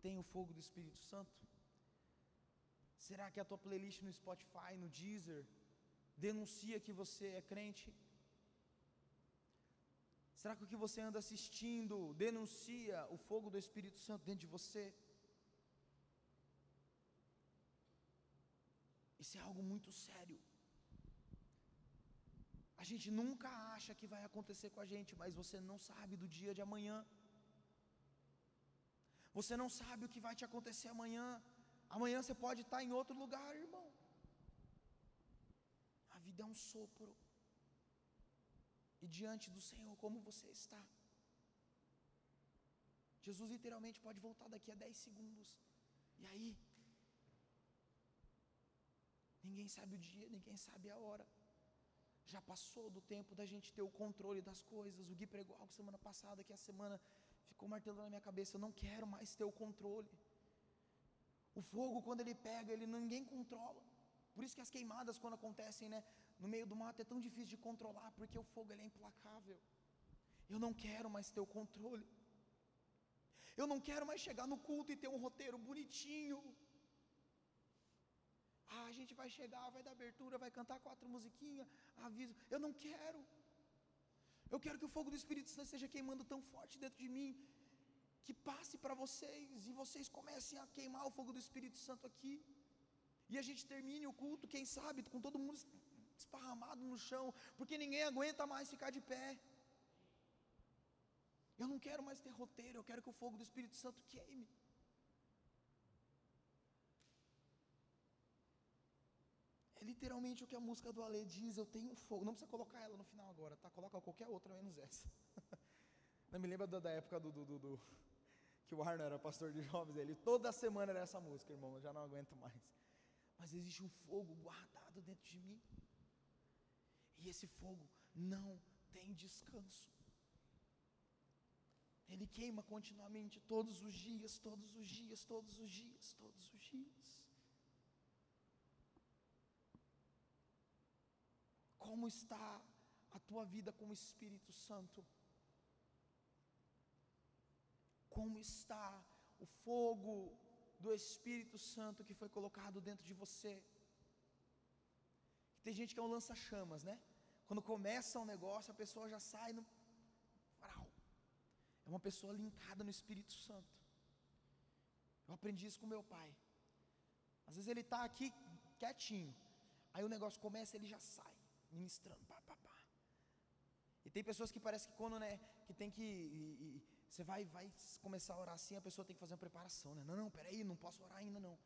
tem o fogo do Espírito Santo? Será que a tua playlist no Spotify, no Deezer, denuncia que você é crente? Será que o que você anda assistindo denuncia o fogo do Espírito Santo dentro de você? Isso é algo muito sério. A gente nunca acha que vai acontecer com a gente, mas você não sabe do dia de amanhã. Você não sabe o que vai te acontecer amanhã. Amanhã você pode estar em outro lugar, irmão. É um sopro. E diante do Senhor, como você está? Jesus literalmente pode voltar daqui a 10 segundos. E aí? Ninguém sabe o dia, ninguém sabe a hora. Já passou do tempo da gente ter o controle das coisas. O Gui pregou algo semana passada que a semana ficou martelando na minha cabeça. Eu não quero mais ter o controle. O fogo, quando ele pega, ele ninguém controla. Por isso que as queimadas, quando acontecem, né, no meio do mato, é tão difícil de controlar, porque o fogo é implacável. Eu não quero mais ter o controle. Eu não quero mais chegar no culto e ter um roteiro bonitinho. Ah, a gente vai chegar, vai dar abertura, vai cantar quatro musiquinhas, aviso. Eu não quero. Eu quero que o fogo do Espírito Santo esteja queimando tão forte dentro de mim, que passe para vocês e vocês comecem a queimar o fogo do Espírito Santo aqui. E a gente termine o culto, quem sabe, com todo mundo esparramado no chão, porque ninguém aguenta mais ficar de pé. Eu não quero mais ter roteiro, eu quero que o fogo do Espírito Santo queime. É literalmente o que a música do Ale diz, eu tenho fogo. Não precisa colocar ela no final agora, tá? Coloca qualquer outra menos essa. Não me lembra da, da época do, do, do, do, que o Arno era pastor de jovens, ele toda semana era essa música, irmão, eu já não aguento mais. Mas existe um fogo guardado dentro de mim. E esse fogo não tem descanso. Ele queima continuamente todos os dias, todos os dias, todos os dias, todos os dias. Como está a tua vida com o Espírito Santo? Como está o fogo do Espírito Santo que foi colocado dentro de você? Tem gente que é um lança-chamas, né? Quando começa um negócio, a pessoa já sai no. É uma pessoa linkada no Espírito Santo. Eu aprendi isso com meu pai. Às vezes ele está aqui quietinho. Aí o negócio começa, ele já sai ministrando, pá, pá, pá. E tem pessoas que parece que quando, né, que tem que, e, e, você vai, vai começar a orar assim, a pessoa tem que fazer uma preparação, né? Não, não, peraí, não posso orar ainda não.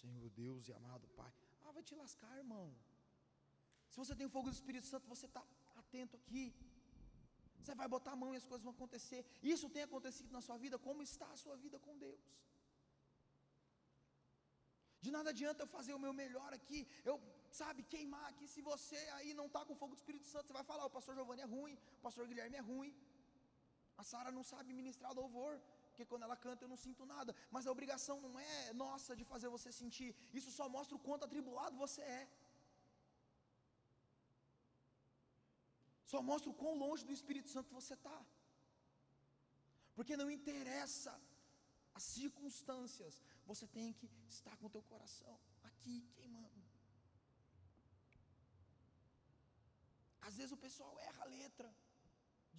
Senhor Deus e amado Pai. Ah, vai te lascar, irmão. Se você tem o fogo do Espírito Santo, você está atento aqui. Você vai botar a mão e as coisas vão acontecer. Isso tem acontecido na sua vida. Como está a sua vida com Deus? De nada adianta eu fazer o meu melhor aqui, eu sabe, queimar aqui, se você aí não está com o fogo do Espírito Santo, você vai falar, o pastor Giovanni é ruim, o pastor Guilherme é ruim, a Sara não sabe ministrar louvor, porque quando ela canta eu não sinto nada, mas a obrigação não é nossa de fazer você sentir, isso só mostra o quanto atribulado você é. Só mostra o quão longe do Espírito Santo você está. Porque não interessa as circunstâncias, você tem que estar com o teu coração aqui queimando. Às vezes o pessoal erra a letra,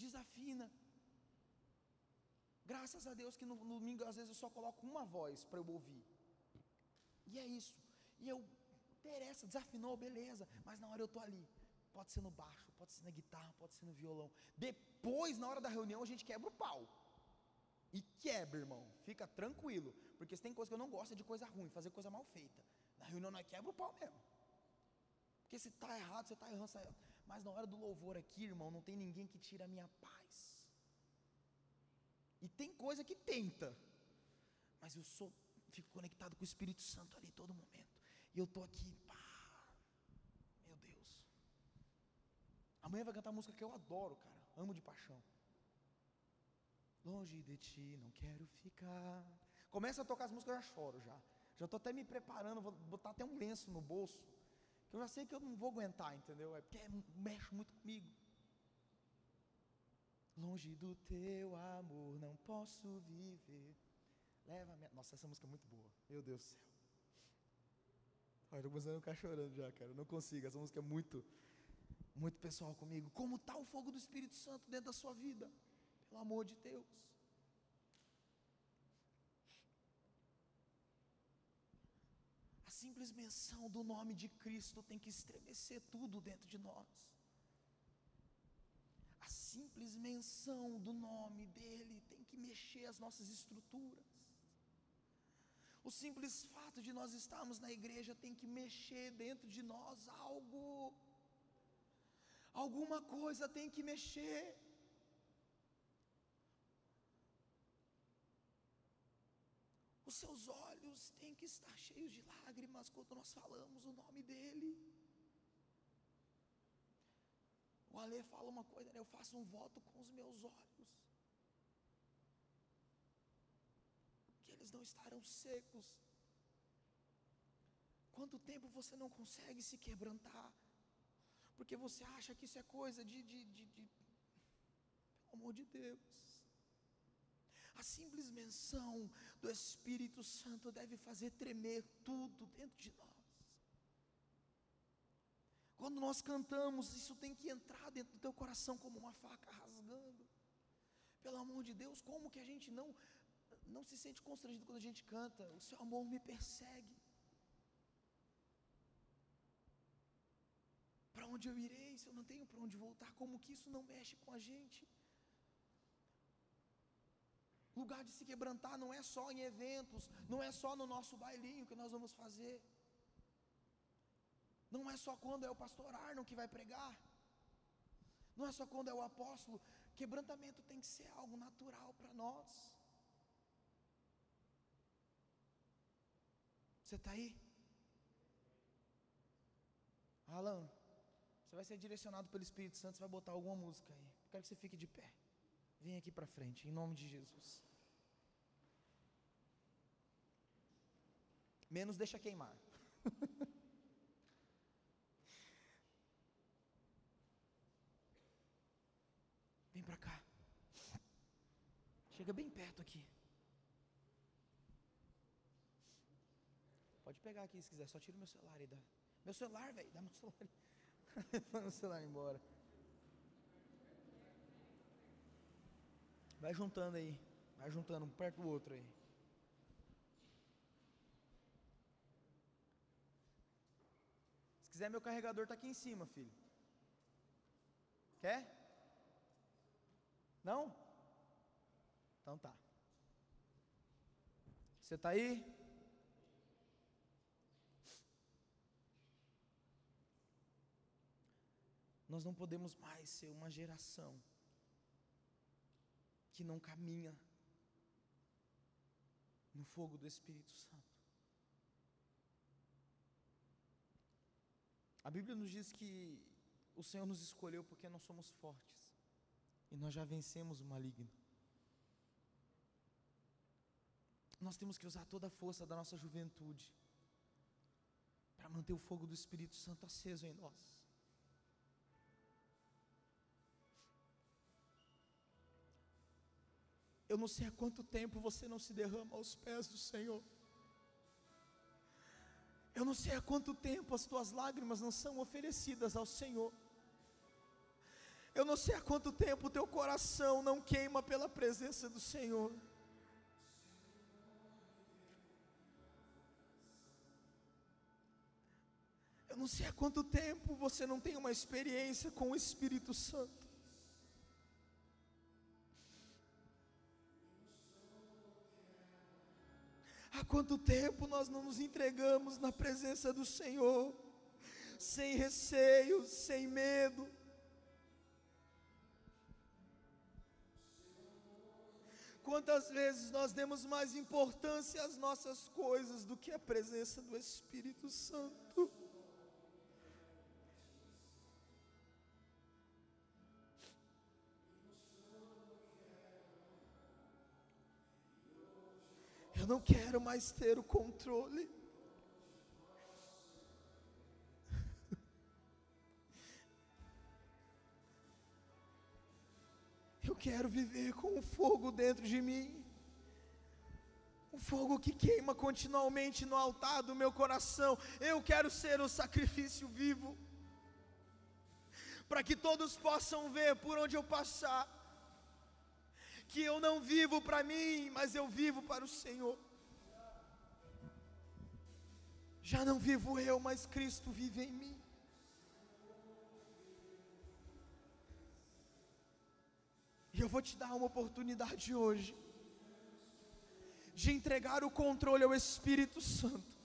desafina. Graças a Deus que no, no domingo às vezes eu só coloco uma voz para eu ouvir. E é isso. E eu interessa, desafinou, beleza, mas na hora eu tô ali. Pode ser no baixo, pode ser na guitarra, pode ser no violão. Depois, na hora da reunião, a gente quebra o pau. E quebra, irmão. Fica tranquilo. Porque se tem coisa que eu não gosto é de coisa ruim, fazer coisa mal feita. Na reunião nós quebra o pau mesmo. Porque se está errado, você está errando, tá errando. Mas na hora do louvor aqui, irmão, não tem ninguém que tira a minha paz. E tem coisa que tenta. Mas eu sou, fico conectado com o Espírito Santo ali todo momento. E eu estou aqui, pá. Meu Deus. Amanhã vai cantar música que eu adoro, cara. Amo de paixão. Longe de ti, não quero ficar. Começa a tocar as músicas, eu já choro já. Já estou até me preparando, vou botar até um lenço no bolso. Que eu já sei que eu não vou aguentar, entendeu? É porque mexe muito comigo. Longe do teu amor não posso viver. Leva minha. Nossa, essa música é muito boa. Meu Deus do céu. Olha, eu tô começando a ficar chorando já, cara. Eu não consigo. Essa música é muito, muito pessoal comigo. Como está o fogo do Espírito Santo dentro da sua vida? Pelo amor de Deus. A simples menção do nome de Cristo tem que estremecer tudo dentro de nós. A simples menção do nome dele tem que mexer as nossas estruturas. O simples fato de nós estarmos na igreja tem que mexer dentro de nós algo. Alguma coisa tem que mexer. Os seus olhos têm que estar cheios de lágrimas quando nós falamos o nome dEle. O Ale fala uma coisa, né? eu faço um voto com os meus olhos. Que eles não estarão secos. Quanto tempo você não consegue se quebrantar? Porque você acha que isso é coisa de, de, de, de pelo amor de Deus. A simples menção do Espírito Santo deve fazer tremer tudo dentro de nós. Quando nós cantamos, isso tem que entrar dentro do teu coração como uma faca rasgando. Pelo amor de Deus, como que a gente não não se sente constrangido quando a gente canta? O seu amor me persegue. Onde eu irei se eu não tenho para onde voltar? Como que isso não mexe com a gente? Lugar de se quebrantar não é só em eventos, não é só no nosso bailinho que nós vamos fazer. Não é só quando é o pastor Arnon que vai pregar. Não é só quando é o apóstolo. Quebrantamento tem que ser algo natural para nós. Você está aí? Alan, você vai ser direcionado pelo Espírito Santo, você vai botar alguma música aí. Quero que você fique de pé. Vem aqui para frente, em nome de Jesus. Menos deixa queimar. Vem para cá. Chega bem perto aqui. Pode pegar aqui se quiser, só tira o meu celular e dá. Meu celular, velho, dá meu celular. Levando o celular embora. Vai juntando aí. Vai juntando um perto do outro aí. Se quiser, meu carregador está aqui em cima, filho. Quer? Não? Então tá. Você está aí? Nós não podemos mais ser uma geração que não caminha no fogo do Espírito Santo. A Bíblia nos diz que o Senhor nos escolheu porque nós somos fortes e nós já vencemos o maligno. Nós temos que usar toda a força da nossa juventude para manter o fogo do Espírito Santo aceso em nós. Eu não sei há quanto tempo você não se derrama aos pés do Senhor. Eu não sei há quanto tempo as tuas lágrimas não são oferecidas ao Senhor. Eu não sei há quanto tempo o teu coração não queima pela presença do Senhor. Eu não sei há quanto tempo você não tem uma experiência com o Espírito Santo. Quanto tempo nós não nos entregamos na presença do Senhor, sem receio, sem medo. Quantas vezes nós demos mais importância às nossas coisas do que à presença do Espírito Santo? Não quero mais ter o controle. Eu quero viver com o fogo dentro de mim. Um fogo que queima continuamente no altar do meu coração. Eu quero ser o sacrifício vivo. Para que todos possam ver por onde eu passar que eu não vivo para mim, mas eu vivo para o Senhor. Já não vivo eu, mas Cristo vive em mim. E eu vou te dar uma oportunidade hoje de entregar o controle ao Espírito Santo.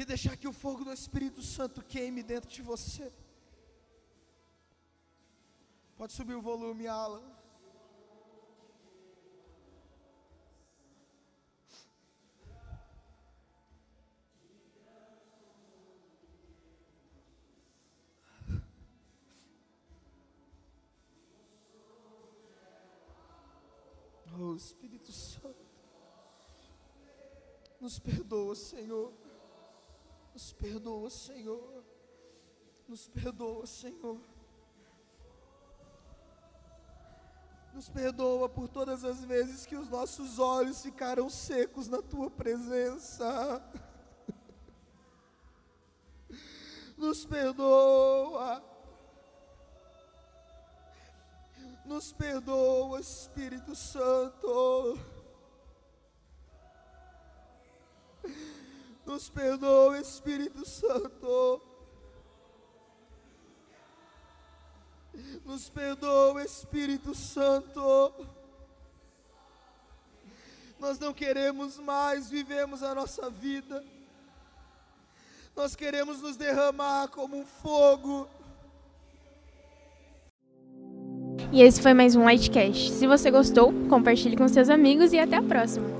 E deixar que o fogo do Espírito Santo queime dentro de você. Pode subir o volume, Alan. Oh Espírito Santo, nos perdoa, Senhor. Nos perdoa, Senhor. Nos perdoa, Senhor. Nos perdoa por todas as vezes que os nossos olhos ficaram secos na tua presença. Nos perdoa. Nos perdoa, Espírito Santo. Nos perdoa, Espírito Santo. Nos perdoa, Espírito Santo. Nós não queremos mais vivemos a nossa vida. Nós queremos nos derramar como um fogo. E esse foi mais um Lightcast. Se você gostou, compartilhe com seus amigos e até a próxima.